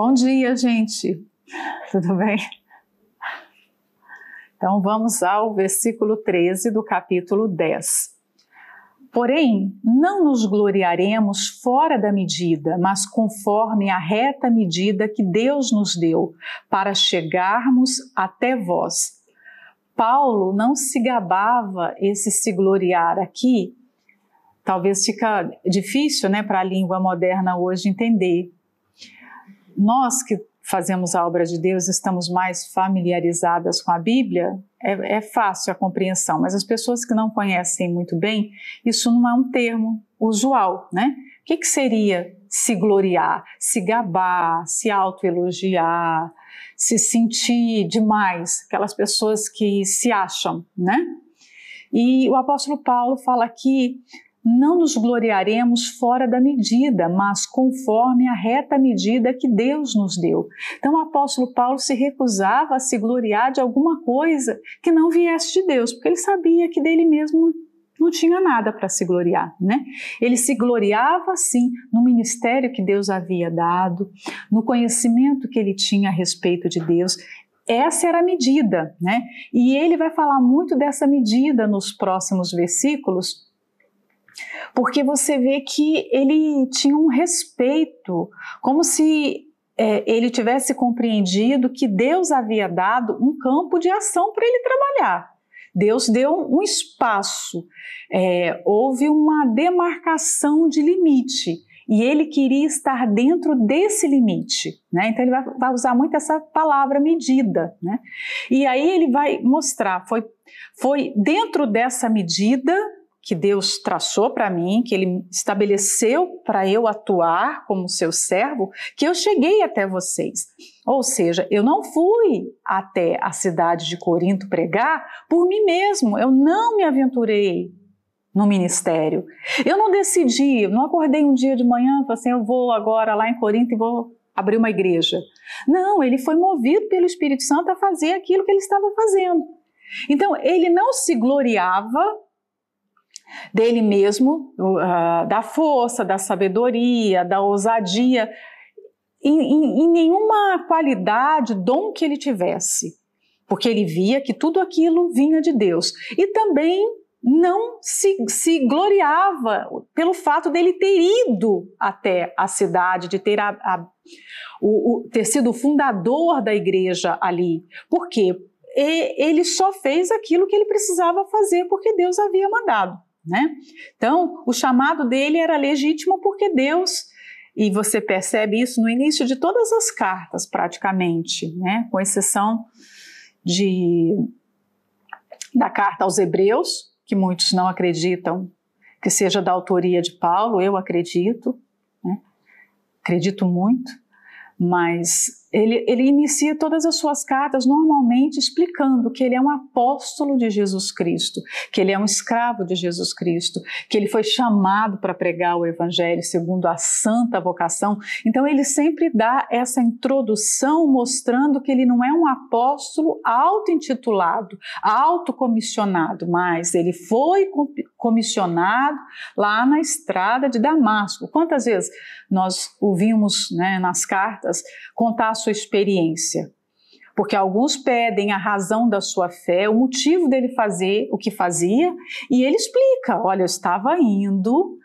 Bom dia, gente. Tudo bem? Então vamos ao versículo 13 do capítulo 10. Porém, não nos gloriaremos fora da medida, mas conforme a reta medida que Deus nos deu, para chegarmos até vós. Paulo não se gabava esse se gloriar aqui. Talvez fica difícil, né, para a língua moderna hoje entender. Nós que fazemos a obra de Deus, estamos mais familiarizadas com a Bíblia, é, é, fácil a compreensão, mas as pessoas que não conhecem muito bem, isso não é um termo usual, né? O que, que seria se gloriar, se gabar, se autoelogiar, se sentir demais, aquelas pessoas que se acham, né? E o apóstolo Paulo fala aqui não nos gloriaremos fora da medida, mas conforme a reta medida que Deus nos deu. Então o apóstolo Paulo se recusava a se gloriar de alguma coisa que não viesse de Deus, porque ele sabia que dele mesmo não tinha nada para se gloriar, né? Ele se gloriava sim no ministério que Deus havia dado, no conhecimento que ele tinha a respeito de Deus. Essa era a medida, né? E ele vai falar muito dessa medida nos próximos versículos, porque você vê que ele tinha um respeito, como se é, ele tivesse compreendido que Deus havia dado um campo de ação para ele trabalhar. Deus deu um espaço, é, houve uma demarcação de limite e ele queria estar dentro desse limite, né? Então ele vai, vai, usar muito essa palavra medida, né? E aí ele vai mostrar, foi, foi dentro dessa medida que Deus traçou para mim, que Ele estabeleceu para eu atuar como seu servo, que eu cheguei até vocês. Ou seja, eu não fui até a cidade de Corinto pregar por mim mesmo, eu não me aventurei no ministério. Eu não decidi, não acordei um dia de manhã e falei assim, eu vou agora lá em Corinto e vou abrir uma igreja. Não, ele foi movido pelo Espírito Santo a fazer aquilo que ele estava fazendo. Então, ele não se gloriava dele mesmo, uh, da força, da sabedoria, da ousadia, em, em, em nenhuma qualidade, dom que ele tivesse, porque ele via que tudo aquilo vinha de Deus. E também não se, se, gloriava pelo fato dele ter ido até a cidade, de ter, a, a, o, o, ter sido o fundador da igreja ali. Por quê? E, ele só fez aquilo que ele precisava fazer porque Deus havia mandado. Né? Então, o chamado dele era legítimo porque Deus, e você percebe isso no início de todas as cartas, praticamente, né? com exceção de, da carta aos Hebreus, que muitos não acreditam que seja da autoria de Paulo, eu acredito, né? acredito muito, mas ele, ele inicia todas as suas cartas normalmente explicando que ele é um apóstolo de Jesus Cristo, que ele é um escravo de Jesus Cristo, que ele foi chamado para pregar o Evangelho segundo a santa vocação. Então ele sempre dá essa introdução mostrando que ele não é um apóstolo auto-intitulado, autocomissionado, mas ele foi comissionado lá na estrada de Damasco. Quantas vezes nós ouvimos né, nas cartas contar sua experiência. Porque alguns pedem a razão da sua fé, o motivo dele fazer o que fazia, e ele explica: olha, eu estava indo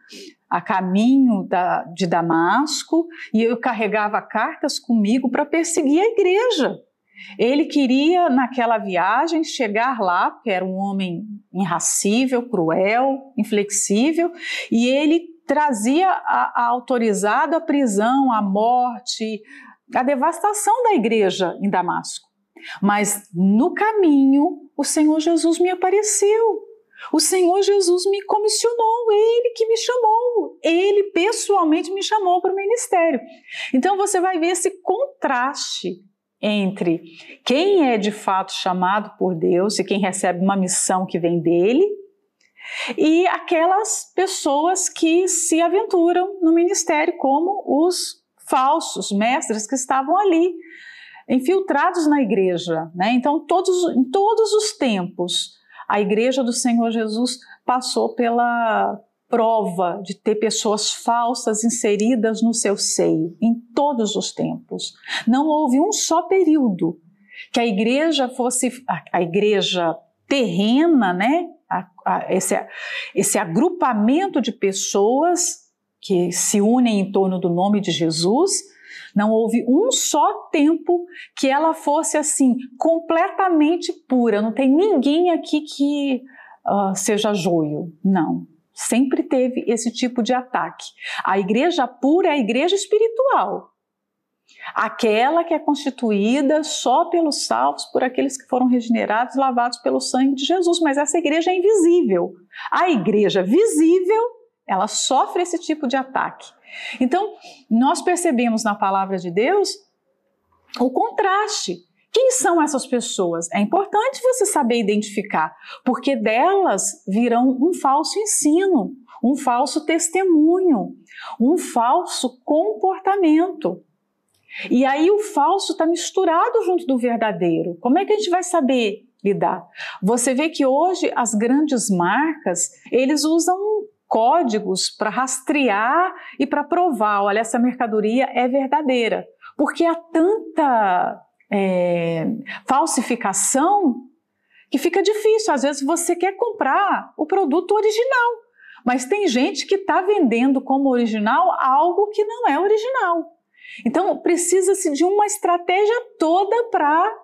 a caminho da, de Damasco e eu carregava cartas comigo para perseguir a igreja. Ele queria, naquela viagem, chegar lá, porque era um homem irracível, cruel, inflexível, e ele trazia a, a autorizado a prisão, a morte, a devastação da igreja em Damasco. Mas no caminho, o Senhor Jesus me apareceu. O Senhor Jesus me comissionou, Ele que me chamou, Ele pessoalmente me chamou para o ministério. Então você vai ver esse contraste entre quem é de fato chamado por Deus e quem recebe uma missão que vem dele e aquelas pessoas que se aventuram no ministério, como os falsos mestres que estavam ali, infiltrados na igreja. Né? Então, todos, em todos os tempos, a igreja do Senhor Jesus passou pela, prova de ter pessoas falsas inseridas no seu seio em todos os tempos. Não houve um só período que a igreja fosse a, a igreja terrena, né? A, a, esse, esse agrupamento de pessoas que se unem em torno do nome de Jesus, não houve um só tempo que ela fosse assim completamente pura. Não tem ninguém aqui que uh, seja joio. Não. Sempre teve esse tipo de ataque. A igreja pura é a igreja espiritual. Aquela que é constituída só pelos salvos, por aqueles que foram regenerados, lavados pelo sangue de Jesus. Mas essa igreja é invisível. A igreja visível, ela sofre esse tipo de ataque. Então, nós percebemos na palavra de Deus o contraste. Quem são essas pessoas? É importante você saber identificar, porque delas virão um falso ensino, um falso testemunho, um falso comportamento. E aí o falso está misturado junto do verdadeiro. Como é que a gente vai saber lidar? Você vê que hoje as grandes marcas, eles usam códigos para rastrear e para provar, olha, essa mercadoria é verdadeira. Porque há tanta é, falsificação que fica difícil. Às vezes você quer comprar o produto original, mas tem gente que está vendendo como original algo que não é original. Então precisa-se de uma estratégia toda para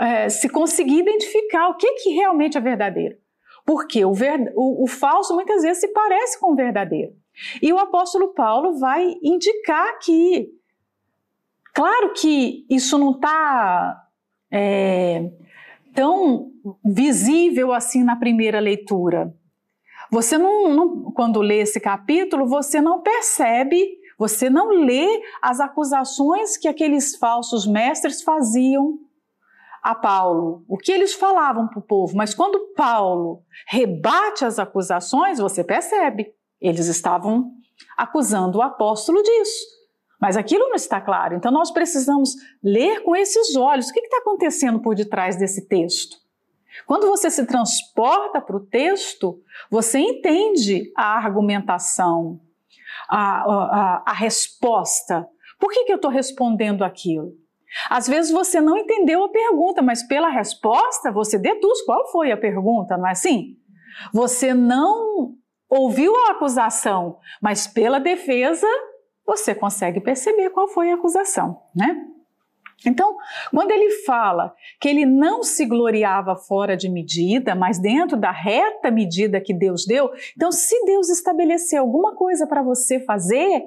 é, se conseguir identificar o que, que realmente é verdadeiro. Porque o, ver, o, o falso muitas vezes se parece com o verdadeiro. E o apóstolo Paulo vai indicar que, claro que isso não está é, tão visível assim na primeira leitura. Você não, não, quando lê esse capítulo, você não percebe, você não lê as acusações que aqueles falsos mestres faziam a Paulo o que eles falavam para o povo, mas quando Paulo rebate as acusações, você percebe, eles estavam acusando o apóstolo disso. Mas aquilo não está claro, então nós precisamos ler com esses olhos o que está acontecendo por detrás desse texto. Quando você se transporta para o texto, você entende a argumentação, a, a, a resposta. Por que, que eu estou respondendo aquilo? Às vezes você não entendeu a pergunta, mas pela resposta você deduz qual foi a pergunta, não é assim? Você não ouviu a acusação, mas pela defesa você consegue perceber qual foi a acusação, né? Então, quando ele fala que ele não se gloriava fora de medida, mas dentro da reta medida que Deus deu, então se Deus estabeleceu alguma coisa para você fazer,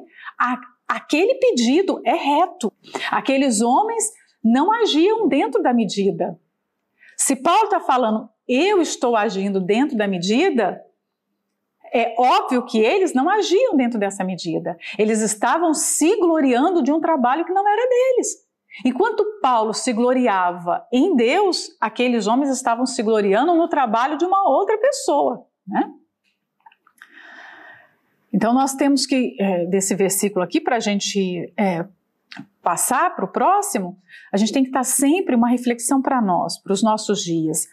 aquele pedido é reto. Aqueles homens não agiam dentro da medida. Se Paulo está falando, eu estou agindo dentro da medida, é óbvio que eles não agiam dentro dessa medida. Eles estavam se gloriando de um trabalho que não era deles. Enquanto Paulo se gloriava em Deus, aqueles homens estavam se gloriando no trabalho de uma outra pessoa. Né? Então, nós temos que, é, desse versículo aqui, para a gente é, passar para o próximo, a gente tem que estar sempre uma reflexão para nós, para os nossos dias,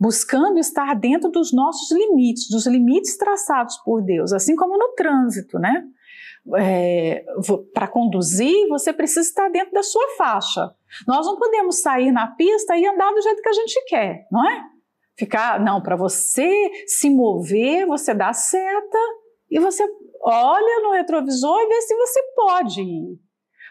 buscando estar dentro dos nossos limites, dos limites traçados por Deus, assim como no trânsito, né? É, para conduzir, você precisa estar dentro da sua faixa. Nós não podemos sair na pista e andar do jeito que a gente quer, não é? Ficar, não, para você se mover, você dá seta e você olha no retrovisor e vê se você pode ir.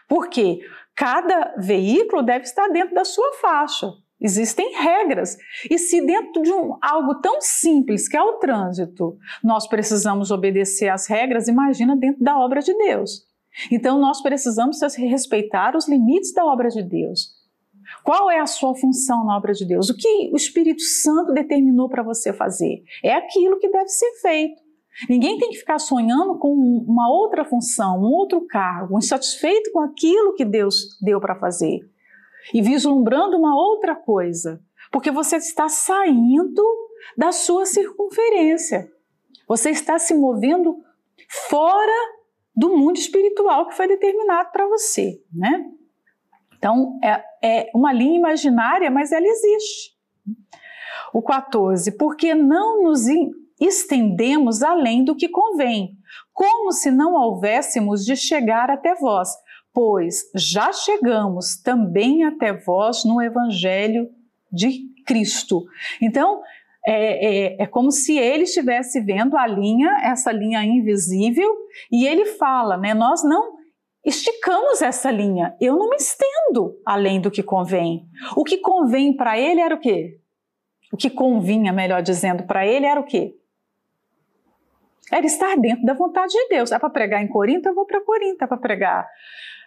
Porque cada veículo deve estar dentro da sua faixa. Existem regras. E se dentro de um, algo tão simples que é o trânsito, nós precisamos obedecer às regras, imagina dentro da obra de Deus. Então nós precisamos respeitar os limites da obra de Deus. Qual é a sua função na obra de Deus? O que o Espírito Santo determinou para você fazer? É aquilo que deve ser feito. Ninguém tem que ficar sonhando com uma outra função, um outro cargo, insatisfeito com aquilo que Deus deu para fazer e vislumbrando uma outra coisa, porque você está saindo da sua circunferência. Você está se movendo fora do mundo espiritual que foi determinado para você, né? Então, é, é uma linha imaginária, mas ela existe. O 14, porque não nos estendemos além do que convém, como se não houvéssemos de chegar até vós, pois já chegamos também até vós no Evangelho de Cristo. Então, é, é, é, como se ele estivesse vendo a linha, essa linha invisível, e ele fala, né? Nós não esticamos essa linha. Eu não me estendo além do que convém. O que convém para ele era o quê? O que convinha, melhor dizendo, para ele era o quê? Era estar dentro da vontade de Deus. É para pregar em Corinto, eu vou para Corinto. É para pregar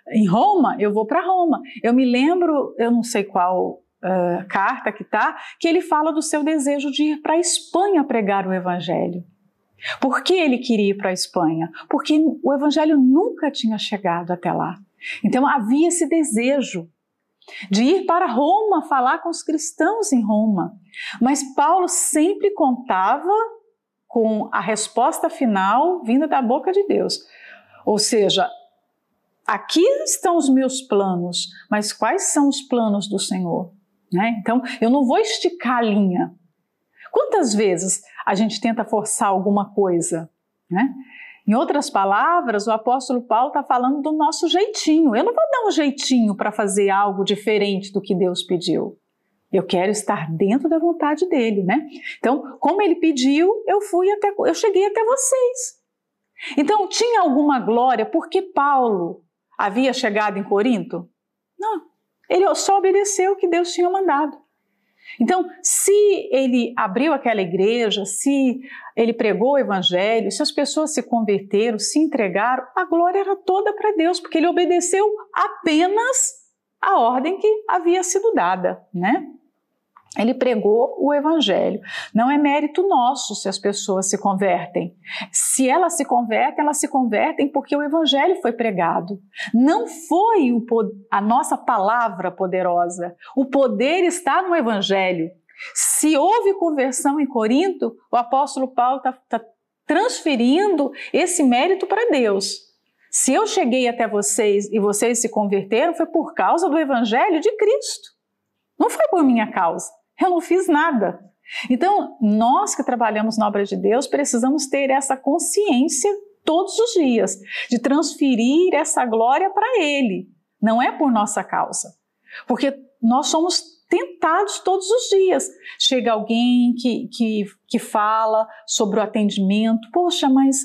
em Roma, eu vou para Roma. Eu me lembro, eu não sei qual uh, carta que tá, que ele fala do seu desejo de ir para a Espanha pregar o Evangelho. Por que ele queria ir para a Espanha? Porque o Evangelho nunca tinha chegado até lá. Então havia esse desejo de ir para Roma falar com os cristãos em Roma. Mas Paulo sempre contava com a resposta final vinda da boca de Deus. Ou seja, aqui estão os meus planos, mas quais são os planos do Senhor? Né? Então, eu não vou esticar a linha. Quantas vezes a gente tenta forçar alguma coisa? Né? Em outras palavras, o apóstolo Paulo está falando do nosso jeitinho. Eu não vou dar um jeitinho para fazer algo diferente do que Deus pediu. Eu quero estar dentro da vontade dele, né? Então, como ele pediu, eu fui até, eu cheguei até vocês. Então, tinha alguma glória porque Paulo havia chegado em Corinto? Não. Ele só obedeceu o que Deus tinha mandado. Então, se ele abriu aquela igreja, se ele pregou o evangelho, se as pessoas se converteram, se entregaram, a glória era toda para Deus, porque ele obedeceu apenas a ordem que havia sido dada, né? Ele pregou o evangelho. Não é mérito nosso se as pessoas se convertem. Se elas se convertem, elas se convertem porque o evangelho foi pregado. Não foi o, a nossa palavra poderosa. O poder está no evangelho. Se houve conversão em Corinto, o apóstolo Paulo está tá transferindo esse mérito para Deus. Se eu cheguei até vocês e vocês se converteram, foi por causa do evangelho de Cristo. Não foi por minha causa. Eu não fiz nada. Então, nós que trabalhamos na obra de Deus precisamos ter essa consciência todos os dias de transferir essa glória para Ele. Não é por nossa causa. Porque nós somos tentados todos os dias. Chega alguém que, que, que fala sobre o atendimento, poxa, mas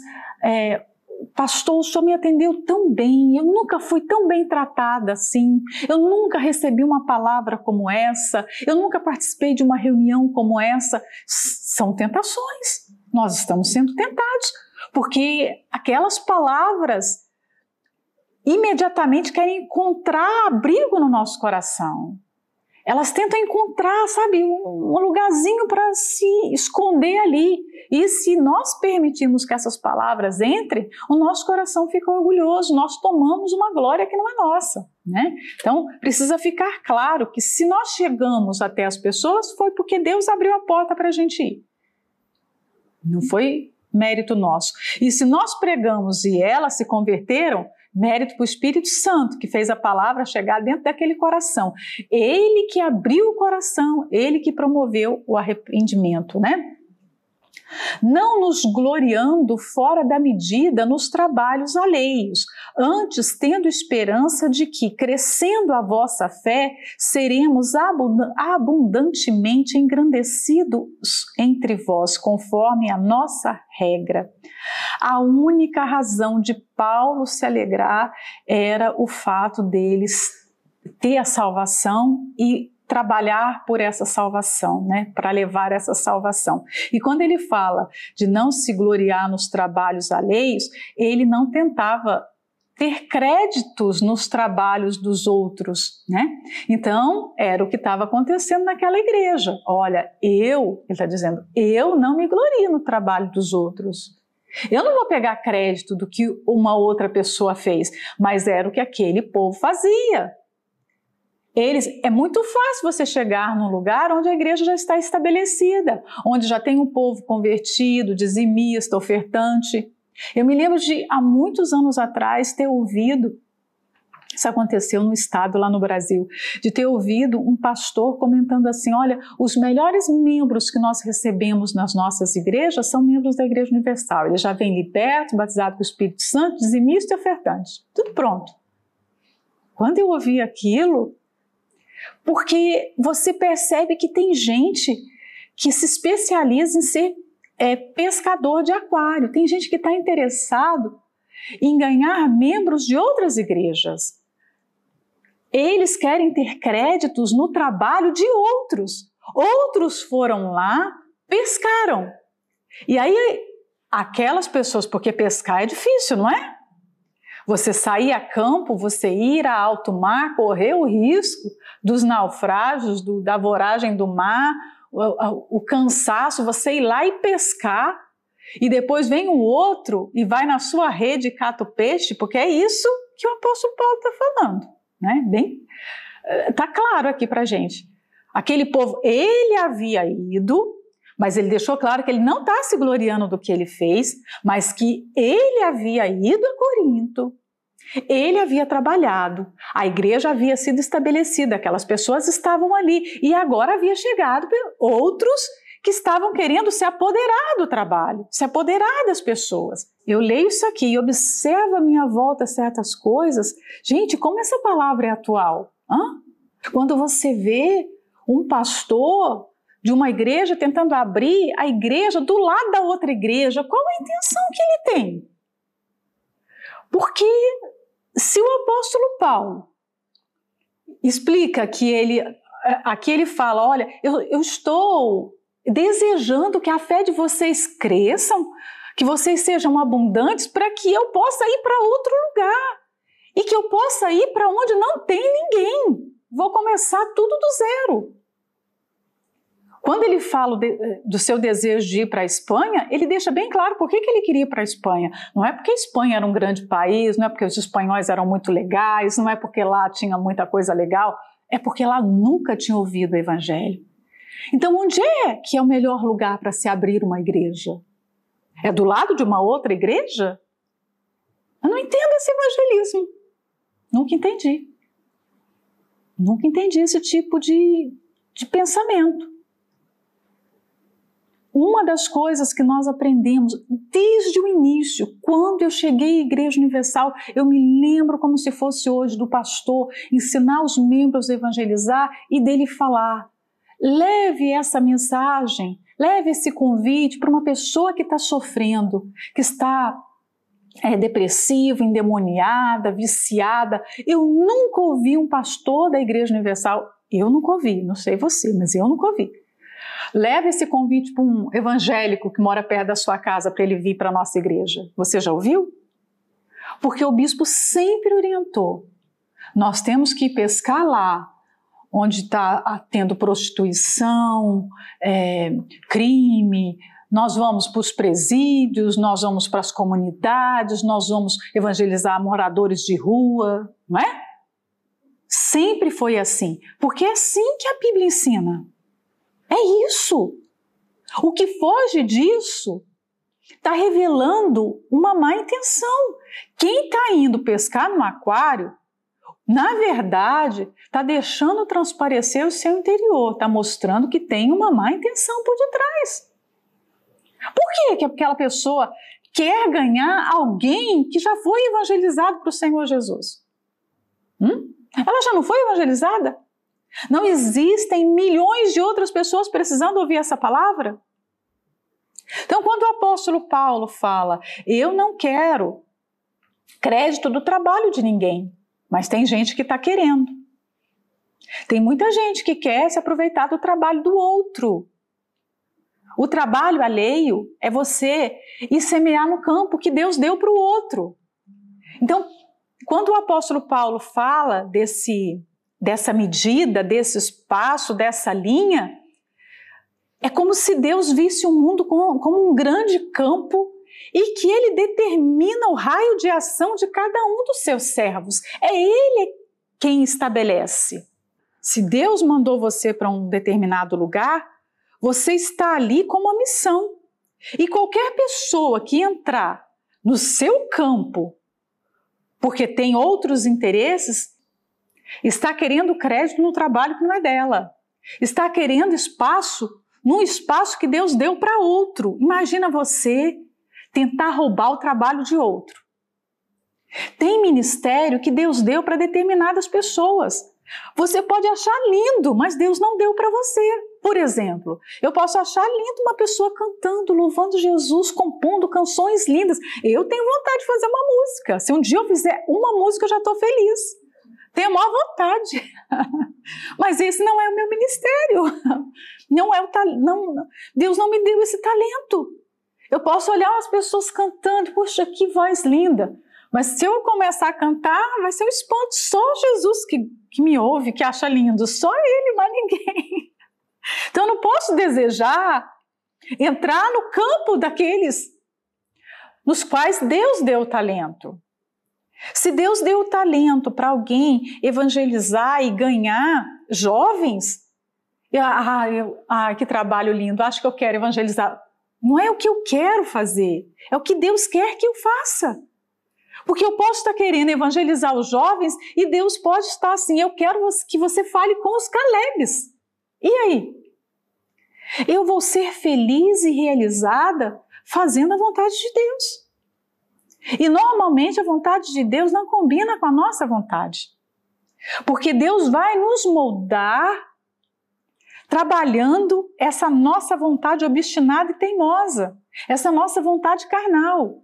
é, pastor, o senhor me atendeu tão bem, eu nunca fui tão bem tratada assim, eu nunca recebi uma palavra como essa, eu nunca participei de uma reunião como essa. São tentações, nós estamos sendo tentados, porque aquelas palavras imediatamente querem encontrar abrigo no nosso coração elas tentam encontrar, sabe, um, lugarzinho para se esconder ali. E se nós permitirmos que essas palavras entrem, o nosso coração fica orgulhoso, nós tomamos uma glória que não é nossa. Né? Então, precisa ficar claro que se nós chegamos até as pessoas, foi porque Deus abriu a porta para a gente ir. Não foi mérito nosso. E se nós pregamos e elas se converteram, Mérito para o Espírito Santo, que fez a palavra chegar dentro daquele coração. Ele que abriu o coração, ele que promoveu o arrependimento, né? Não nos gloriando fora da medida nos trabalhos alheios, antes tendo esperança de que, crescendo a vossa fé, seremos abundantemente engrandecidos entre vós, conforme a nossa regra. A única razão de Paulo se alegrar era o fato deles ter a salvação e trabalhar por essa salvação, né, para levar essa salvação. E quando ele fala de não se gloriar nos trabalhos alheios, ele não tentava ter créditos nos trabalhos dos outros, né? Então, era o que estava acontecendo naquela igreja. Olha, eu, ele está dizendo, eu não me glorio no trabalho dos outros. Eu não vou pegar crédito do que uma outra pessoa fez, mas era o que aquele povo fazia. Eles, é muito fácil você chegar num lugar onde a igreja já está estabelecida, onde já tem um povo convertido, dizimista, ofertante. Eu me lembro de há muitos anos atrás ter ouvido Isso aconteceu no estado lá no Brasil, de ter ouvido um pastor comentando assim: olha, os melhores membros que nós recebemos nas nossas igrejas são membros da Igreja Universal. Eles já vêm libertos, batizados com o Espírito Santo, dizimistas e ofertantes. Tudo pronto. Quando eu ouvi aquilo, porque você percebe que tem gente que se especializa em ser é, pescador de aquário, tem gente que está interessado em ganhar membros de outras igrejas. Eles querem ter créditos no trabalho de outros. Outros foram lá, pescaram. E aí, aquelas pessoas, porque pescar é difícil, não é? Você sair a campo, você ir a alto mar, correr o risco dos naufrágios, do, da voragem do mar, o, o cansaço, você ir lá e pescar, e depois vem o outro e vai na sua rede e cata o peixe, porque é isso que o apóstolo Paulo está falando, né? Bem, eh, claro aqui para gente. Aquele povo, ele havia ido, mas ele deixou claro que ele não está se gloriando do que ele fez, mas que ele havia ido a Corinto, ele havia trabalhado, a igreja havia sido estabelecida, aquelas pessoas estavam ali e agora havia chegado outros que estavam querendo se apoderar do trabalho, se apoderar das pessoas. Eu leio isso aqui e observo à minha volta certas coisas. Gente, como essa palavra é atual? Hã? Quando você vê um pastor de uma igreja tentando abrir a igreja do lado da outra igreja, qual a intenção que ele tem? Porque se o apóstolo Paulo explica que ele, aqui ele fala: olha, eu, eu estou desejando que a fé de vocês cresçam, que vocês sejam abundantes, para que eu possa ir para outro lugar e que eu possa ir para onde não tem ninguém. Vou começar tudo do zero. Quando ele fala de, do seu desejo de ir para a Espanha, ele deixa bem claro por que, que ele queria ir para a Espanha. Não é porque a Espanha era um grande país, não é porque os espanhóis eram muito legais, não é porque lá tinha muita coisa legal, é porque lá nunca tinha ouvido o Evangelho. Então, onde é que é o melhor lugar para se abrir uma igreja? É do lado de uma outra igreja? Eu não entendo esse evangelismo. Nunca entendi. Nunca entendi esse tipo de, de pensamento. Uma das coisas que nós aprendemos desde o início, quando eu cheguei à Igreja Universal, eu me lembro como se fosse hoje do pastor ensinar os membros a evangelizar e dele falar: leve essa mensagem, leve esse convite para uma pessoa que está sofrendo, que está é, depressiva, endemoniada, viciada. Eu nunca ouvi um pastor da Igreja Universal, eu nunca ouvi, não sei você, mas eu nunca ouvi Leve esse convite para um evangélico que mora perto da sua casa para ele vir para a nossa igreja. Você já ouviu? Porque o bispo sempre orientou. Nós temos que pescar lá, onde está tendo prostituição, é, crime. Nós vamos para os presídios, nós vamos para as comunidades, nós vamos evangelizar moradores de rua, não é? Sempre foi assim, porque é assim que a Bíblia ensina. É isso. O que foge disso está revelando uma má intenção. Quem está indo pescar no aquário, na verdade, está deixando transparecer o seu interior, está mostrando que tem uma má intenção por detrás. Por que aquela pessoa quer ganhar alguém que já foi evangelizado para o Senhor Jesus? Hum? Ela já não foi evangelizada? Não existem milhões de outras pessoas precisando ouvir essa palavra? Então, quando o apóstolo Paulo fala, eu não quero crédito do trabalho de ninguém, mas tem gente que está querendo. Tem muita gente que quer se aproveitar do trabalho do outro. O trabalho alheio é você ir semear no campo que Deus deu para o outro. Então, quando o apóstolo Paulo fala desse dessa medida, desse espaço, dessa linha, é como se Deus visse o mundo como, como um grande campo e que ele determina o raio de ação de cada um dos seus servos. É ele quem estabelece. Se Deus mandou você para um determinado lugar, você está ali com uma missão. E qualquer pessoa que entrar no seu campo porque tem outros interesses, está querendo crédito no trabalho que não é dela, está querendo espaço num espaço que Deus deu para outro. Imagina você tentar roubar o trabalho de outro. Tem ministério que Deus deu para determinadas pessoas. Você pode achar lindo, mas Deus não deu para você. Por exemplo, eu posso achar lindo uma pessoa cantando, louvando Jesus, compondo canções lindas. Eu tenho vontade de fazer uma música. Se um dia eu fizer uma música, eu já estou feliz. Tenho a maior vontade. mas esse não é o meu ministério. Não é o não, Deus não me deu esse talento. Eu posso olhar as pessoas cantando, puxa, que voz linda. Mas se eu começar a cantar, vai ser um espanto. Só Jesus que, que me ouve, que acha lindo. Só Ele, mas ninguém. Então eu não posso desejar entrar no campo daqueles nos quais Deus deu o talento. Se Deus deu o talento para alguém evangelizar e ganhar jovens, ah, eu, ah, que trabalho lindo, acho que eu quero evangelizar. Não é o que eu quero fazer, é o que Deus quer que eu faça. Porque eu posso estar querendo evangelizar os jovens e Deus pode estar assim, eu quero que você fale com os Calebes. E aí? Eu vou ser feliz e realizada fazendo a vontade de Deus. E normalmente a vontade de Deus não combina com a nossa vontade. Porque Deus vai nos moldar trabalhando essa nossa vontade obstinada e teimosa, essa nossa vontade carnal.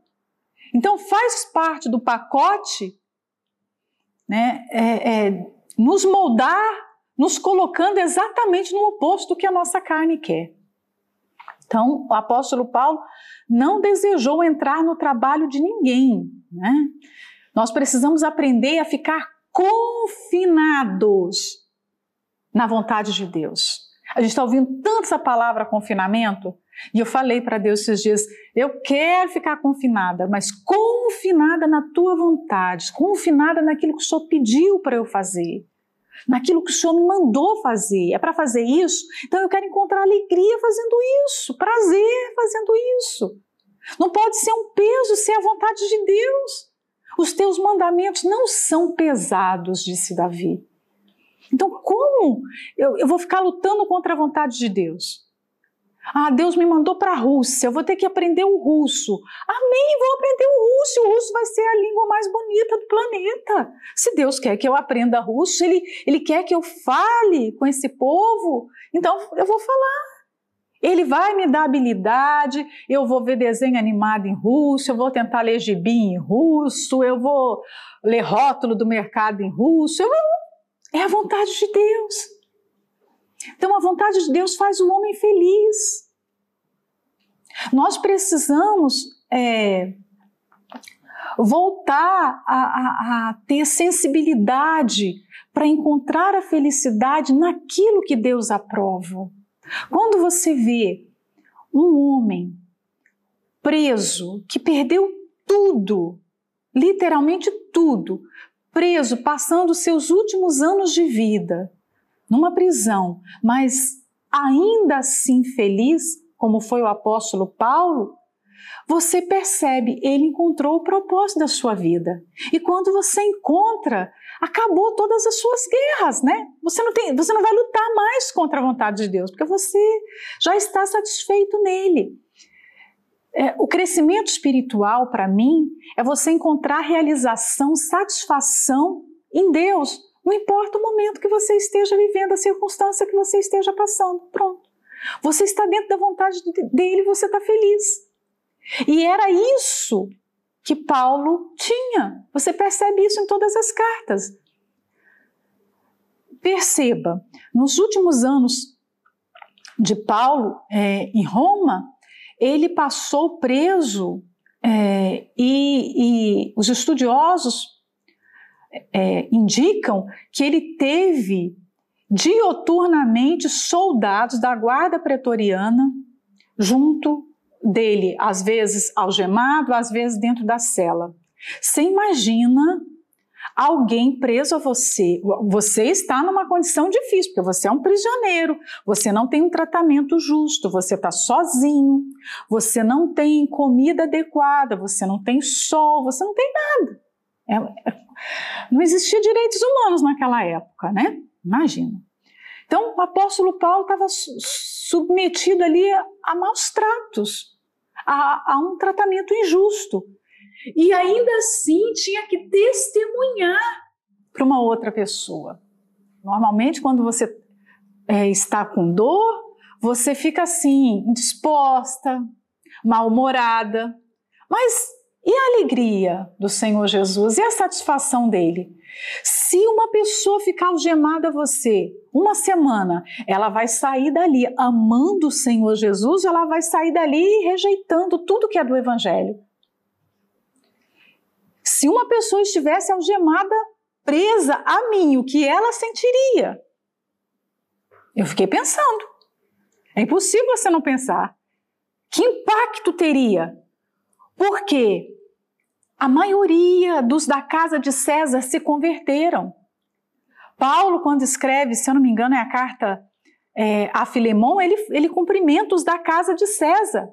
Então, faz parte do pacote né, é, é, nos moldar, nos colocando exatamente no oposto do que a nossa carne quer. Então, o apóstolo Paulo não desejou entrar no trabalho de ninguém. Né? Nós precisamos aprender a ficar confinados na vontade de Deus. A gente está ouvindo tanto essa palavra confinamento, e eu falei para Deus esses dias: eu quero ficar confinada, mas confinada na tua vontade, confinada naquilo que o Senhor pediu para eu fazer, naquilo que o Senhor me mandou fazer. É para fazer isso? Então eu quero encontrar alegria fazendo isso, prazer fazendo isso. Não pode ser um peso ser a vontade de Deus. Os teus mandamentos não são pesados, disse Davi. Então, como eu, eu vou ficar lutando contra a vontade de Deus? Ah, Deus me mandou para a Rússia, eu vou ter que aprender o russo. Amém, vou aprender o russo. O russo vai ser a língua mais bonita do planeta. Se Deus quer que eu aprenda russo, Ele, ele quer que eu fale com esse povo, então eu vou falar. Ele vai me dar habilidade, eu vou ver desenho animado em russo, eu vou tentar ler gibi em russo, eu vou ler rótulo do mercado em russo. Eu, é a vontade de Deus. Então, a vontade de Deus faz o homem feliz. Nós precisamos é, voltar a, a, a ter sensibilidade para encontrar a felicidade naquilo que Deus aprova. Quando você vê um homem preso que perdeu tudo, literalmente tudo, preso, passando seus últimos anos de vida numa prisão, mas ainda assim feliz, como foi o apóstolo Paulo, você percebe, ele encontrou o propósito da sua vida. E quando você encontra, acabou todas as suas guerras, né? Você não, tem, você não vai lutar mais contra a vontade de Deus, porque você já está satisfeito nele. É, o crescimento espiritual, para mim, é você encontrar realização, satisfação em Deus. Não importa o momento que você esteja vivendo, a circunstância que você esteja passando. Pronto. Você está dentro da vontade dele, você está feliz. E era isso que Paulo tinha. Você percebe isso em todas as cartas. Perceba, nos últimos anos de Paulo é, em Roma, ele passou preso é, e, e, os estudiosos é, indicam que ele teve dioturnamente soldados da guarda pretoriana junto dele, às vezes algemado, às vezes dentro da cela. Você imagina alguém preso a você. Você está numa condição difícil, porque você é um prisioneiro, você não tem um tratamento justo, você está sozinho, você não tem comida adequada, você não tem sol, você não tem nada. É, é, não existia direitos humanos naquela época, né? Imagina. Então, o apóstolo Paulo estava submetido ali a, maus tratos, a, a um tratamento injusto. E ainda assim tinha que testemunhar para uma outra pessoa. Normalmente, quando você é, está com dor, você fica assim, indisposta, mal-humorada. Mas e a alegria do Senhor Jesus? E a satisfação dele? Se uma pessoa ficar algemada a você uma semana, ela vai sair dali amando o Senhor Jesus, ela vai sair dali rejeitando tudo que é do Evangelho. Se uma pessoa estivesse algemada, presa a mim, o que ela sentiria? Eu fiquei pensando. É impossível você não pensar. Que impacto teria? Porque a maioria dos da casa de César se converteram. Paulo, quando escreve, se eu não me engano, é a carta é, a Filemão, ele, ele cumprimenta os da casa de César.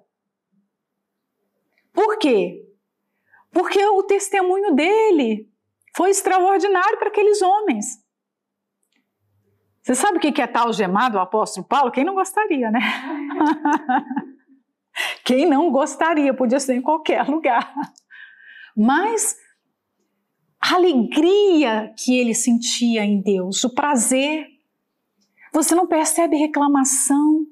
Por quê? Porque o testemunho dele foi extraordinário para aqueles homens. Você sabe o que é tal gemado o apóstolo Paulo? Quem não gostaria, né? Quem não gostaria, podia ser em qualquer lugar. Mas a alegria que ele sentia em Deus, o prazer. Você não percebe reclamação,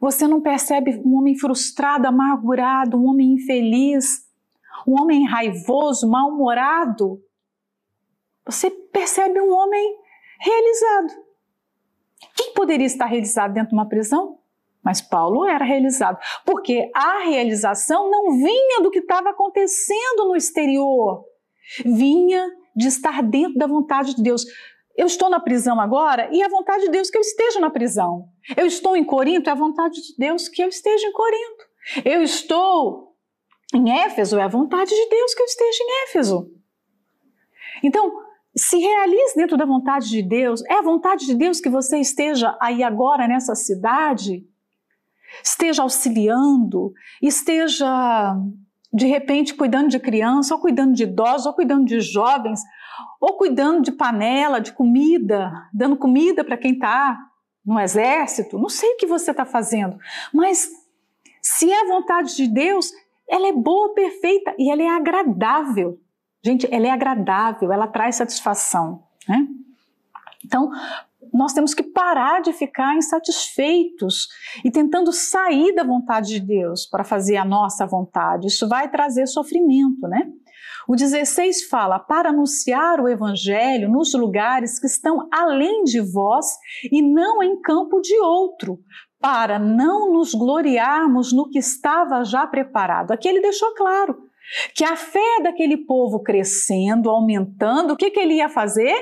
você não percebe um homem frustrado, amargurado, um homem infeliz, um homem raivoso, mal-humorado. Você percebe um homem realizado. Quem poderia estar realizado dentro de uma prisão? Mas Paulo era realizado, porque a realização não vinha do que estava acontecendo no exterior, vinha de estar dentro da vontade de Deus. Eu estou na prisão agora e é a vontade de Deus que eu esteja na prisão. Eu estou em Corinto, é a vontade de Deus que eu esteja em Corinto. Eu estou em Éfeso, é a vontade de Deus que eu esteja em Éfeso. Então, se realize dentro da vontade de Deus. É a vontade de Deus que você esteja aí agora nessa cidade esteja auxiliando, esteja de repente cuidando de criança, ou cuidando de idosos, ou cuidando de jovens, ou cuidando de panela, de comida, dando comida para quem está no exército. Não sei o que você está fazendo, mas se é a vontade de Deus, ela é boa, perfeita e ela é agradável. Gente, ela é agradável, ela traz satisfação. Né? Então, nós temos que parar de ficar insatisfeitos e tentando sair da vontade de Deus para fazer a nossa vontade. Isso vai trazer sofrimento, né? O 16 fala: para anunciar o evangelho nos lugares que estão além de vós e não em campo de outro, para não nos gloriarmos no que estava já preparado. Aqui ele deixou claro que a fé daquele povo crescendo, aumentando, o que, que ele ia fazer?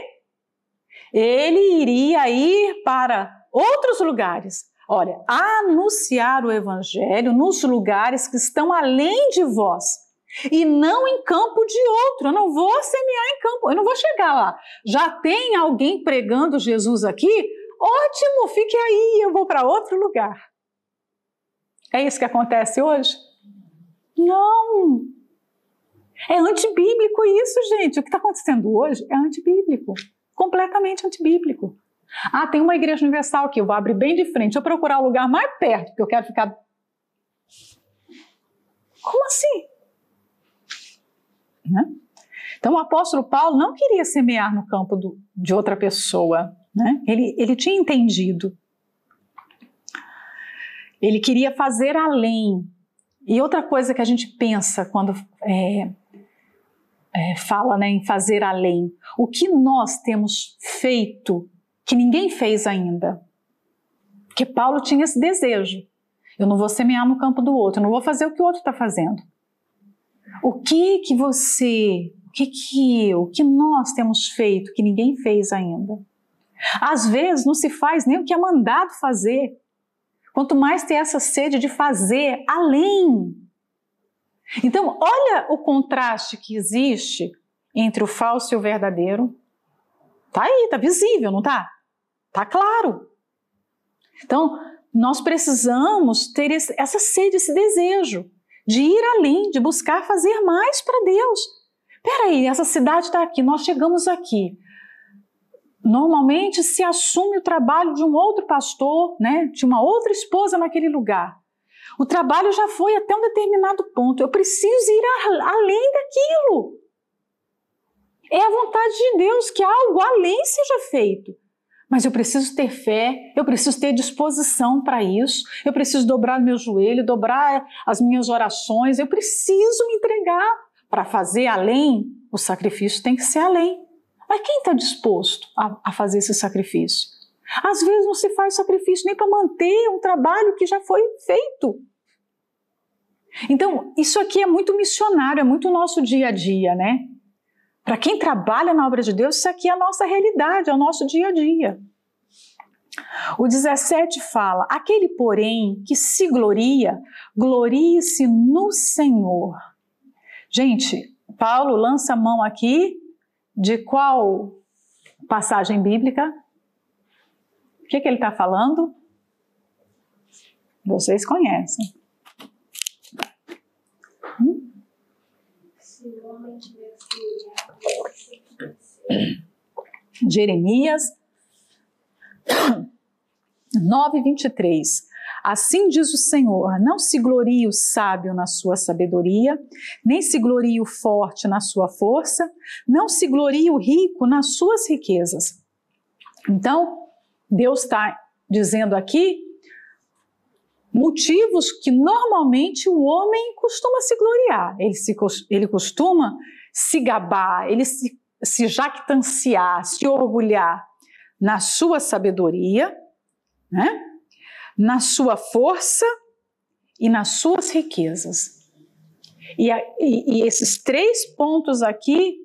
Ele iria ir para outros lugares. Olha, anunciar o evangelho nos lugares que estão além de vós e não em campo de outro. Eu não vou semear em campo, eu não vou chegar lá. Já tem alguém pregando Jesus aqui? Ótimo, fique aí, eu vou para outro lugar. É isso que acontece hoje? Não. É antibíblico isso, gente. O que está acontecendo hoje é antibíblico completamente antibíblico. Ah, tem uma igreja universal aqui, eu vou abrir bem de frente, eu procurar o lugar mais perto, porque eu quero ficar. Como assim? Né? Então o apóstolo Paulo não queria semear no campo do, de outra pessoa, né? ele, ele tinha entendido. Ele queria fazer além. E outra coisa que a gente pensa quando é, é, fala né, em fazer além. O que nós temos feito que ninguém fez ainda? Porque Paulo tinha esse desejo. Eu não vou semear no campo do outro, eu não vou fazer o que o outro está fazendo. O que que você, o que que eu, o que nós temos feito que ninguém fez ainda? Às vezes não se faz nem o que é mandado fazer. Quanto mais ter essa sede de fazer além então, olha o contraste que existe entre o falso e o verdadeiro. Tá aí, tá visível, não tá? Tá claro. Então, nós precisamos ter essa sede, esse desejo de ir além, de buscar fazer mais para Deus. Peraí, essa cidade está aqui, nós chegamos aqui. Normalmente se assume o trabalho de um outro pastor, né, de uma outra esposa naquele lugar. O trabalho já foi até um determinado ponto. Eu preciso ir além daquilo. É a vontade de Deus que algo além seja feito. Mas eu preciso ter fé, eu preciso ter disposição para isso, eu preciso dobrar meu joelho, dobrar as minhas orações, eu preciso me entregar para fazer além. O sacrifício tem que ser além. Mas quem está disposto a, a fazer esse sacrifício? Às vezes não se faz sacrifício nem para manter um trabalho que já foi feito. Então, isso aqui é muito missionário, é muito nosso dia a dia, né? Para quem trabalha na obra de Deus, isso aqui é a nossa realidade, é o nosso dia a dia. O 17 fala: aquele, porém, que se gloria, glorie-se no Senhor. Gente, Paulo lança a mão aqui de qual passagem bíblica? Que, que ele está falando? Vocês conhecem. Hum? Jeremias 9, 23. Assim diz o Senhor: não se glorie o sábio na sua sabedoria, nem se glorie o forte na sua força, não se glorie o rico nas suas riquezas. Então, Deus está dizendo aqui motivos que normalmente o homem costuma se gloriar. Ele, se, ele costuma se gabar, ele se, se jactanciar, se orgulhar na sua sabedoria, né? na sua força e nas suas riquezas. E, e, e esses três pontos aqui,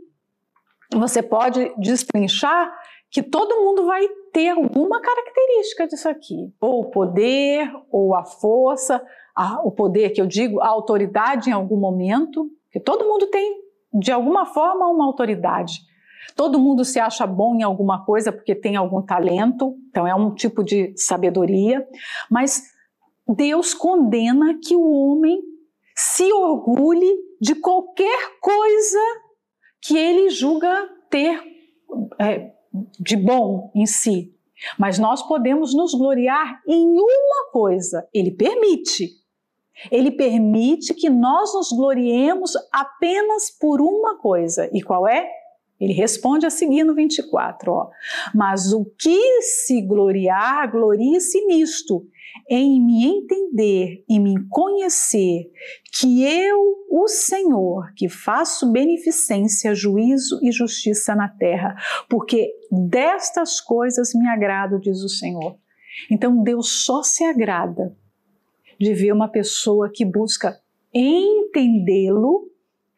você pode destrinchar que todo mundo vai ter alguma característica disso aqui, ou o poder, ou a força, a, o poder que eu digo, a autoridade em algum momento, que todo mundo tem de alguma forma uma autoridade. Todo mundo se acha bom em alguma coisa porque tem algum talento, então é um tipo de sabedoria, mas Deus condena que o homem se orgulhe de qualquer coisa que ele julga ter é, de bom em si. Mas nós podemos nos gloriar em uma coisa, ele permite. Ele permite que nós nos gloriemos apenas por uma coisa. E qual é? Ele responde a seguir no 24, ó. Mas o que se gloriar, glorie-se nisto, em me entender e me conhecer que eu, o Senhor, que faço beneficência, juízo e justiça na terra, porque destas coisas me agrado, diz o Senhor. Então Deus só se agrada de ver uma pessoa que busca entendê-lo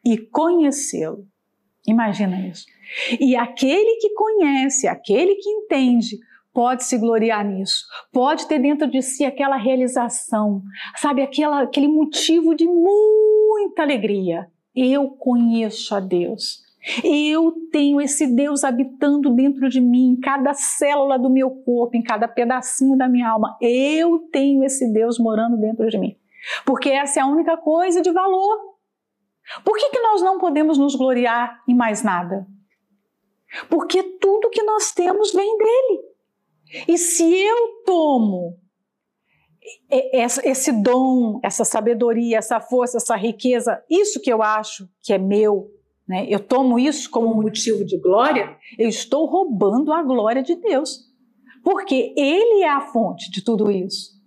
e conhecê-lo. Imagina isso. E aquele que conhece, aquele que entende, pode se gloriar nisso, pode ter dentro de si aquela realização, sabe, aquela, aquele motivo de muita alegria. Eu conheço a Deus. Eu tenho esse Deus habitando dentro de mim, em cada célula do meu corpo, em cada pedacinho da minha alma. Eu tenho esse Deus morando dentro de mim. Porque essa é a única coisa de valor. Por que, que nós não podemos nos gloriar em mais nada? Porque tudo que nós temos vem dele. E se eu tomo esse dom, essa sabedoria, essa força, essa riqueza, isso que eu acho que é meu, né? eu tomo isso como motivo de glória, eu estou roubando a glória de Deus. Porque Ele é a fonte de tudo isso.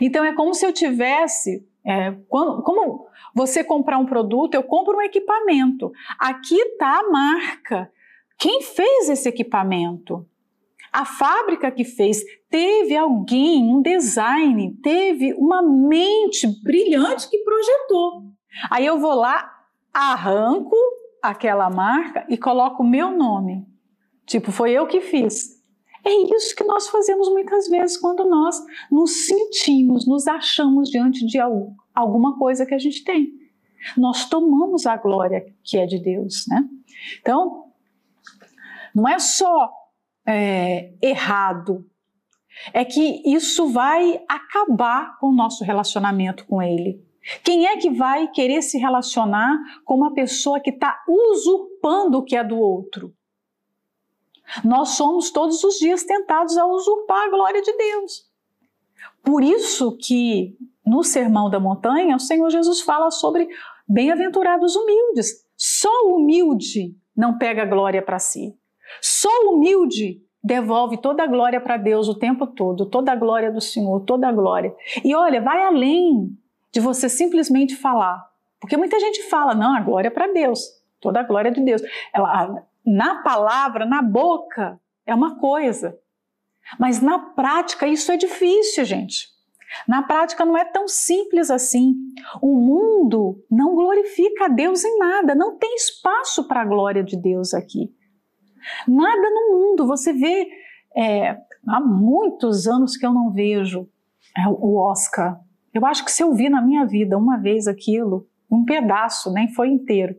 Então é como se eu tivesse, é, como você comprar um produto, eu compro um equipamento. Aqui está a marca. Quem fez esse equipamento? A fábrica que fez teve alguém, um design, teve uma mente brilhante que projetou. Aí eu vou lá, arranco aquela marca e coloco o meu nome. Tipo, foi eu que fiz. É isso que nós fazemos muitas vezes quando nós nos sentimos, nos achamos diante de alguma coisa que a gente tem. Nós tomamos a glória que é de Deus, né? Então, não é só é, errado, é que isso vai acabar com o nosso relacionamento com Ele. Quem é que vai querer se relacionar com uma pessoa que está usurpando o que é do outro? Nós somos todos os dias tentados a usurpar a glória de Deus. Por isso que no Sermão da Montanha o Senhor Jesus fala sobre bem-aventurados humildes. Só o humilde não pega glória para si. Só o humilde devolve toda a glória para Deus o tempo todo, toda a glória do Senhor, toda a glória. E olha, vai além de você simplesmente falar. Porque muita gente fala, não, a glória é para Deus, toda a glória é de Deus. Ela, na palavra, na boca, é uma coisa. Mas na prática isso é difícil, gente. Na prática não é tão simples assim. O mundo não glorifica a Deus em nada, não tem espaço para a glória de Deus aqui. Nada no mundo. Você vê, é, há muitos anos que eu não vejo é, o Oscar. Eu acho que se eu vi na minha vida uma vez aquilo, um pedaço, nem foi inteiro.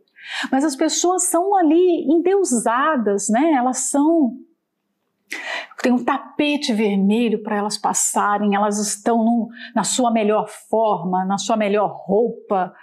Mas as pessoas são ali endeusadas, né? Elas são tem um tapete vermelho para elas passarem, elas estão no, na sua melhor forma, na sua melhor roupa,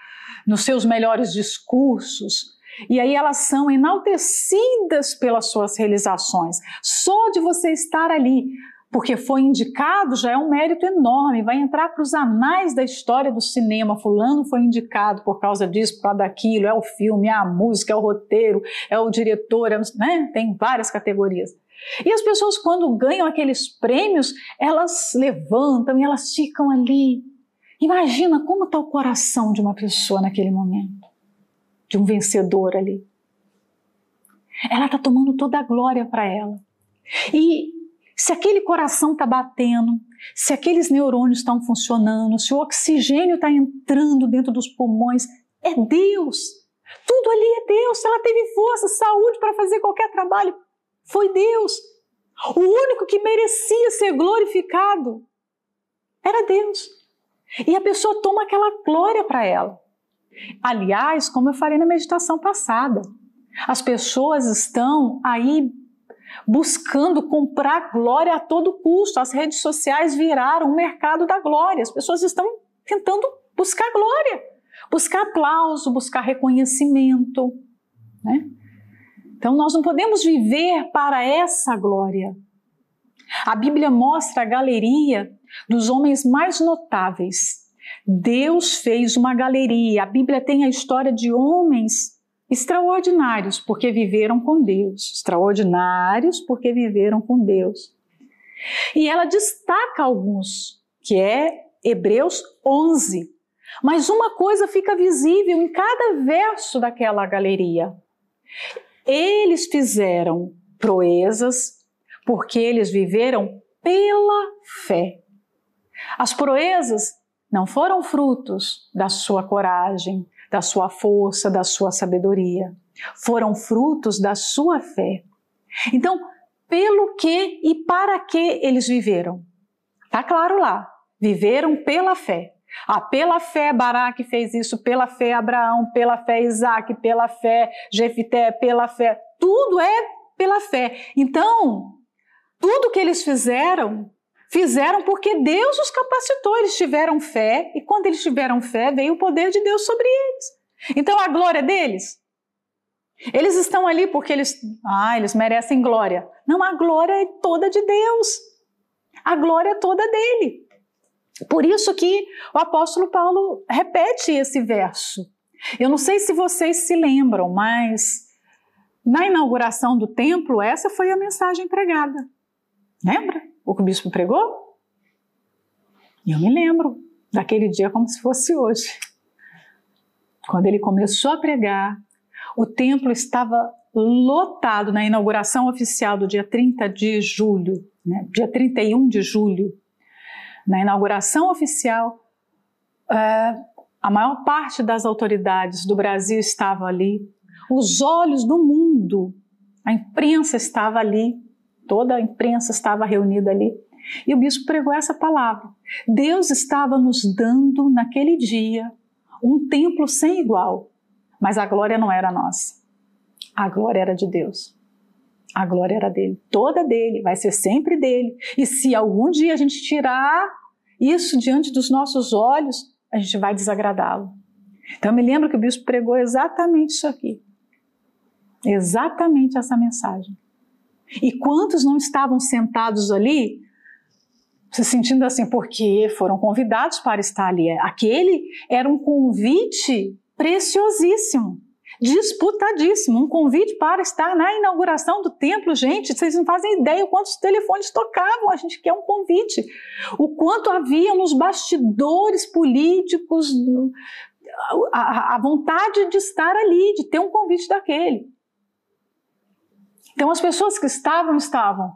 nos seus melhores discursos. E aí elas são enaltecidas pelas suas realizações. Só de você estar ali, porque foi indicado, já é um mérito enorme. Vai entrar para os anais da história do cinema. Fulano foi indicado por causa disso, por causa daquilo. É o filme, é a música, é o roteiro, é o diretor, é, né? tem várias categorias. E as pessoas, quando ganham aqueles prêmios, elas levantam e elas ficam ali. Imagina como está o coração de uma pessoa naquele momento de um vencedor ali. Ela está tomando toda a glória para ela. E se aquele coração está batendo, se aqueles neurônios estão funcionando, se o oxigênio está entrando dentro dos pulmões, é Deus. Tudo ali é Deus. Ela teve força, saúde para fazer qualquer trabalho, foi Deus. O único que merecia ser glorificado era Deus. E a pessoa toma aquela glória para ela. Aliás, como eu falei na meditação passada, as pessoas estão aí buscando comprar glória a todo custo. As redes sociais viraram o mercado da glória. As pessoas estão tentando buscar glória, buscar aplauso, buscar reconhecimento. Né? Então nós não podemos viver para essa glória. A Bíblia mostra a galeria dos homens mais notáveis Deus fez uma galeria. A Bíblia tem a história de homens extraordinários porque viveram com Deus, extraordinários porque viveram com Deus. E ela destaca alguns, que é Hebreus 11. Mas uma coisa fica visível em cada verso daquela galeria. Eles fizeram proezas porque eles viveram pela fé. As proezas não foram frutos da sua coragem, da sua força, da sua sabedoria. Foram frutos da sua fé. Então, pelo que e para que eles viveram? Tá claro lá. Viveram pela fé. Ah, pela fé Baraque fez isso, pela fé Abraão, pela fé Isaac, pela fé Jefité, pela fé. Tudo é pela fé. Então, tudo que eles fizeram Fizeram porque Deus os capacitou, eles tiveram fé, e quando eles tiveram fé, veio o poder de Deus sobre eles. Então a glória deles. Eles estão ali porque eles, ah, eles merecem glória. Não, a glória é toda de Deus. A glória é toda dele. Por isso que o apóstolo Paulo repete esse verso. Eu não sei se vocês se lembram, mas na inauguração do templo, essa foi a mensagem pregada. Lembra? o que o bispo pregou? Eu me lembro daquele dia como se fosse hoje. Quando ele começou a pregar, o templo estava lotado na inauguração oficial do dia 30 de julho, né? dia 31 de julho. Na inauguração oficial, uh, a maior parte das autoridades do Brasil estava ali, os olhos do mundo, a imprensa estava ali, toda a imprensa estava reunida ali. E o bispo pregou essa palavra. Deus estava nos dando naquele dia um templo sem igual, mas a glória não era nossa. A glória era de Deus. A glória era dele, toda dele, vai ser sempre dele. E se algum dia a gente tirar isso diante dos nossos olhos, a gente vai desagradá-lo. Então eu me lembro que o bispo pregou exatamente isso aqui. Exatamente essa mensagem. E quantos não estavam sentados ali se sentindo assim, porque foram convidados para estar ali? Aquele era um convite preciosíssimo, disputadíssimo, um convite para estar na inauguração do templo. Gente, vocês não fazem ideia o quantos telefones tocavam, a gente quer um convite. O quanto havia nos bastidores políticos, a, vontade de estar ali, de ter um convite daquele. Então as pessoas que estavam, estavam.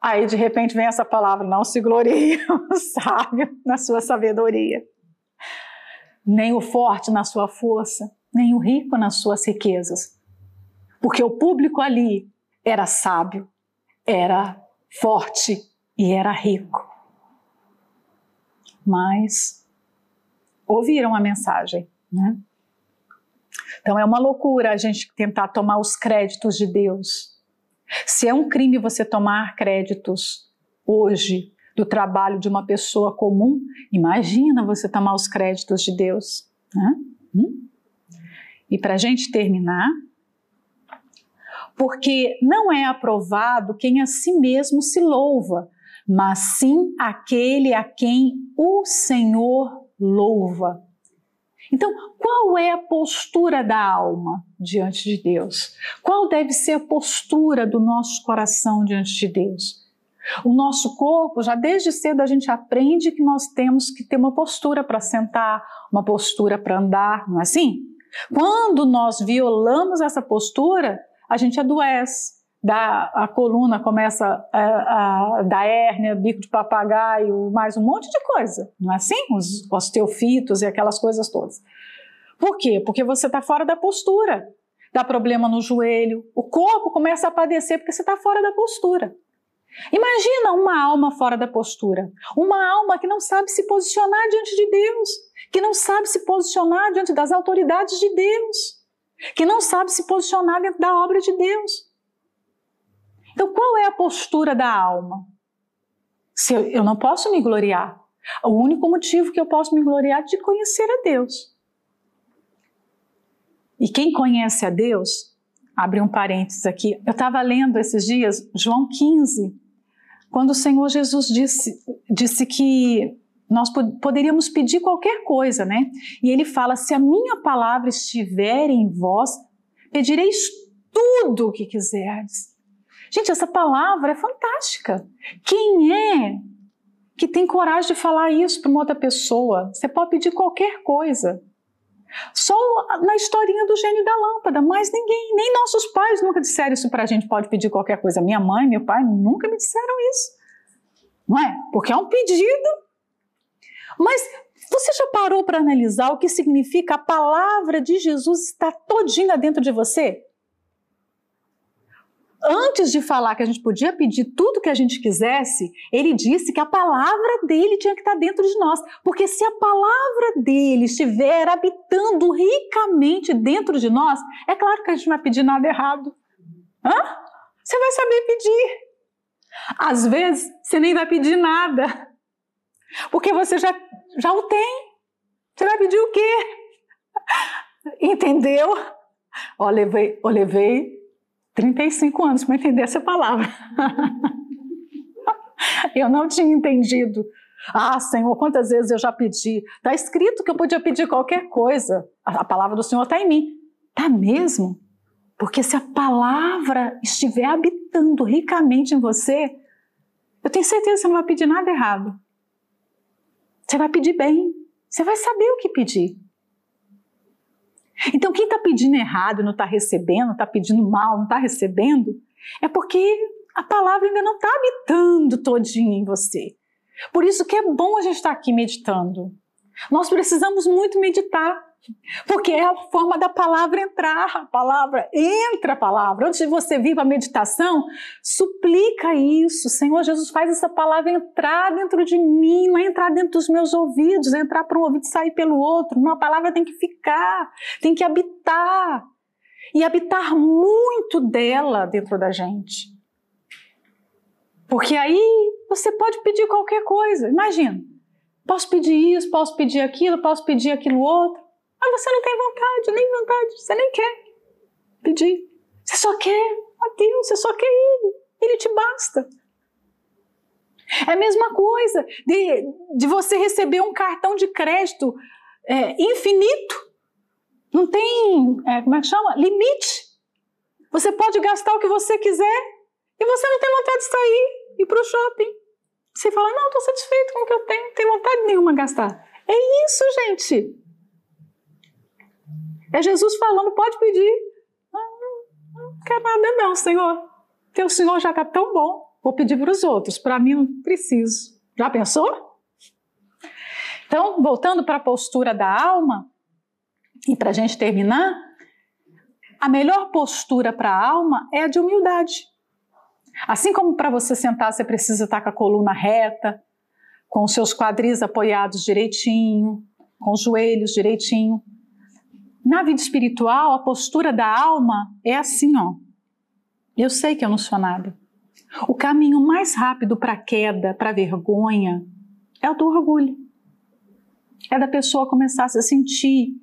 Aí de repente vem essa palavra, não se glorie sábio na sua sabedoria, nem o forte na sua força, nem o rico nas suas riquezas. Porque o público ali era sábio, era forte e era rico. Mas ouviram a mensagem, né? Então é uma loucura a gente tentar tomar os créditos de Deus se é um crime você tomar créditos hoje do trabalho de uma pessoa comum, imagina você tomar os créditos de Deus. Né? Hum? E para a gente terminar, porque não é aprovado quem a si mesmo se louva, mas sim aquele a quem o Senhor louva. Então, qual é a postura da alma diante de Deus? Qual deve ser a postura do nosso coração diante de Deus? O nosso corpo, já desde cedo a gente aprende que nós temos que ter uma postura para sentar, uma postura para andar, não é assim? Quando nós violamos essa postura, a gente adoece, dá, a coluna começa a, a dar hérnia, bico de papagaio, mais um monte de coisa, não é assim? Os osteofitos e aquelas coisas todas. Por quê? Porque você está fora da postura. Dá problema no joelho, o corpo começa a padecer porque você está fora da postura. Imagina uma alma fora da postura, uma alma que não sabe se posicionar diante de Deus, que não sabe se posicionar diante das autoridades de Deus, que não sabe se posicionar dentro da obra de Deus. Então, qual é a postura da alma? Se eu, eu não posso me gloriar. O único motivo que eu posso me gloriar é de conhecer a Deus. E quem conhece a Deus, abre um parênteses aqui, eu estava lendo esses dias João 15, quando o Senhor Jesus disse, disse que nós poderíamos pedir qualquer coisa, né? E ele fala: se a minha palavra estiver em vós, pedireis tudo o que quiserdes. Gente, essa palavra é fantástica. Quem é que tem coragem de falar isso para uma outra pessoa? Você pode pedir qualquer coisa. Só na historinha do gênio da lâmpada, mas ninguém, nem nossos pais nunca disseram isso para a gente, pode pedir qualquer coisa. Minha mãe, meu pai nunca me disseram isso. Não é? Porque é um pedido. Mas você já parou para analisar o que significa a palavra de Jesus estar todinha dentro de você? antes de falar que a gente podia pedir tudo que a gente quisesse, ele disse que a palavra dele tinha que estar dentro de nós. Porque se a palavra dele estiver habitando ricamente dentro de nós, é claro que a gente não vai pedir nada errado. Hã? Você vai saber pedir. Às vezes, você nem vai pedir nada. Porque você já, já o tem. Você vai pedir o quê? Entendeu? Ó, levei, ó, levei 35 anos para entender essa palavra. eu não tinha entendido. Ah, Senhor, quantas vezes eu já pedi? Está escrito que eu podia pedir qualquer coisa. A, palavra do Senhor está em mim. Está mesmo? Porque se a palavra estiver habitando ricamente em você, eu tenho certeza que você não vai pedir nada errado. Você vai pedir bem. Você vai saber o que pedir. Então, quem está pedindo errado, não está recebendo, está pedindo mal, não está recebendo, é porque a palavra ainda não está habitando todinha em você. Por isso que é bom a gente estar tá aqui meditando. Nós precisamos muito meditar. Porque é a forma da palavra entrar, a palavra entra a palavra. Antes de você vir para a meditação, suplica isso. Senhor Jesus, faz essa palavra entrar dentro de mim, não é entrar dentro dos meus ouvidos, é entrar para um ouvido e sair pelo outro. Não, a palavra tem que ficar, tem que habitar. E habitar muito dela dentro da gente. Porque aí você pode pedir qualquer coisa. Imagina, Posso pedir isso, posso pedir aquilo, posso pedir aquilo outro. Mas você não tem vontade, nem vontade, você nem quer pedir. Você só quer a Deus, você só quer Ele. Ele te basta. É a mesma coisa de, de você receber um cartão de crédito é, infinito. Não tem, é, como é que chama? Limite. Você pode gastar o que você quiser e você não tem vontade de sair, ir para o shopping. Você fala, não, estou satisfeito com o que eu tenho, não tenho vontade nenhuma de gastar. É isso, gente. É Jesus falando, pode pedir. Não, não, quero nada não, Senhor. Teu Senhor já está tão bom. Vou pedir para os outros, para mim não preciso. Já pensou? Então, voltando para a postura da alma, e para a gente terminar, a melhor postura para a alma é a de humildade. Assim como para você sentar você precisa estar com a coluna reta, com os seus quadris apoiados direitinho, com os joelhos direitinho. Na vida espiritual, a postura da alma é assim, ó. Eu sei que eu não sou nada. O caminho mais rápido para a queda, para a vergonha, é o do orgulho. É da pessoa começar a se sentir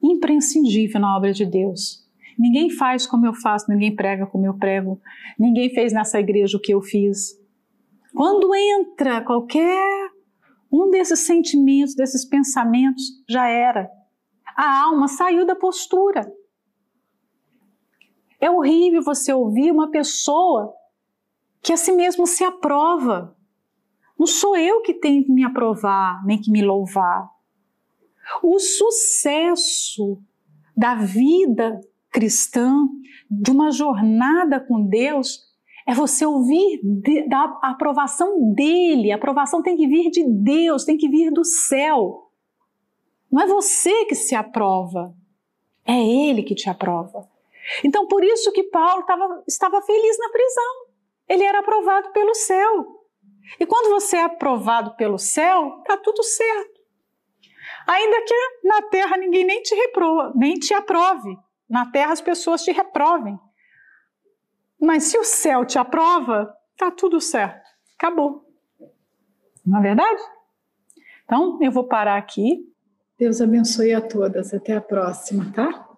imprescindível na obra de Deus. Ninguém faz como eu faço, ninguém prega como eu prego, ninguém fez nessa igreja o que eu fiz. Quando entra qualquer um desses sentimentos, desses pensamentos, já era. A alma saiu da postura. É horrível você ouvir uma pessoa que a si mesmo se aprova. Não sou eu que tenho que me aprovar, nem que me louvar. O sucesso da vida cristã, de uma jornada com Deus, é você ouvir da aprovação dele. A aprovação tem que vir de Deus, tem que vir do céu. Não é você que se aprova, é ele que te aprova. Então, por isso que Paulo tava, estava feliz na prisão. Ele era aprovado pelo céu. E quando você é aprovado pelo céu, está tudo certo. Ainda que na terra ninguém nem te reprova, nem te aprove. Na terra as pessoas te reprovem. Mas se o céu te aprova, está tudo certo. Acabou. Não é verdade? Então, eu vou parar aqui. Deus abençoe a todas. Até a próxima, tá?